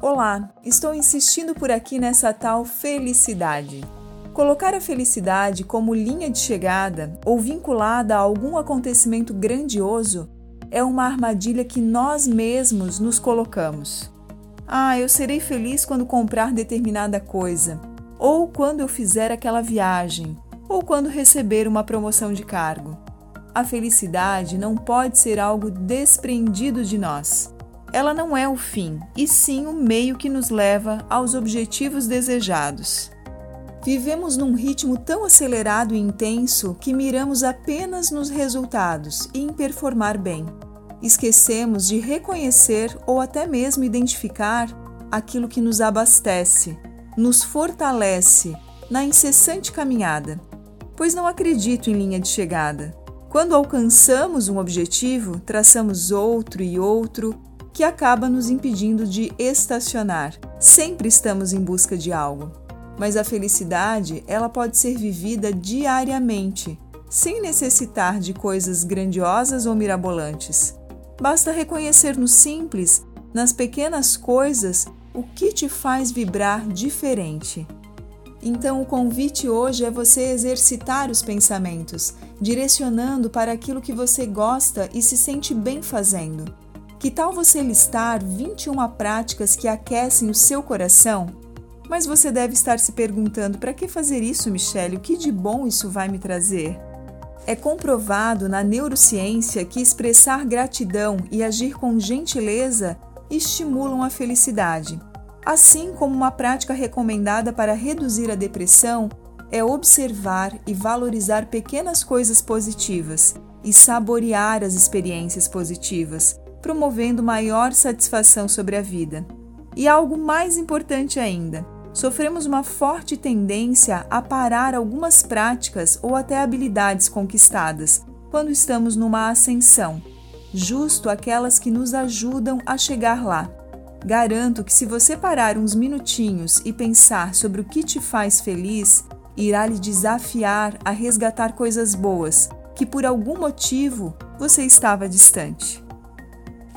Olá, estou insistindo por aqui nessa tal felicidade. Colocar a felicidade como linha de chegada ou vinculada a algum acontecimento grandioso é uma armadilha que nós mesmos nos colocamos. Ah, eu serei feliz quando comprar determinada coisa, ou quando eu fizer aquela viagem, ou quando receber uma promoção de cargo. A felicidade não pode ser algo desprendido de nós ela não é o fim, e sim o meio que nos leva aos objetivos desejados. Vivemos num ritmo tão acelerado e intenso que miramos apenas nos resultados e em performar bem. Esquecemos de reconhecer ou até mesmo identificar aquilo que nos abastece, nos fortalece na incessante caminhada. Pois não acredito em linha de chegada. Quando alcançamos um objetivo, traçamos outro e outro que acaba nos impedindo de estacionar. Sempre estamos em busca de algo. Mas a felicidade, ela pode ser vivida diariamente, sem necessitar de coisas grandiosas ou mirabolantes. Basta reconhecer no simples, nas pequenas coisas, o que te faz vibrar diferente. Então, o convite hoje é você exercitar os pensamentos, direcionando para aquilo que você gosta e se sente bem fazendo. Que tal você listar 21 práticas que aquecem o seu coração? Mas você deve estar se perguntando: para que fazer isso, Michelle? O que de bom isso vai me trazer? É comprovado na neurociência que expressar gratidão e agir com gentileza estimulam a felicidade. Assim como uma prática recomendada para reduzir a depressão é observar e valorizar pequenas coisas positivas e saborear as experiências positivas, promovendo maior satisfação sobre a vida. E algo mais importante ainda, sofremos uma forte tendência a parar algumas práticas ou até habilidades conquistadas quando estamos numa ascensão, justo aquelas que nos ajudam a chegar lá. Garanto que se você parar uns minutinhos e pensar sobre o que te faz feliz, irá lhe desafiar a resgatar coisas boas que por algum motivo você estava distante.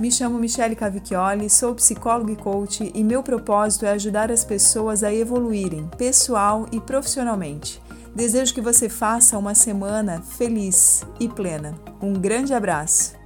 Me chamo Michele Cavicchioli, sou psicóloga e coach e meu propósito é ajudar as pessoas a evoluírem pessoal e profissionalmente. Desejo que você faça uma semana feliz e plena. Um grande abraço!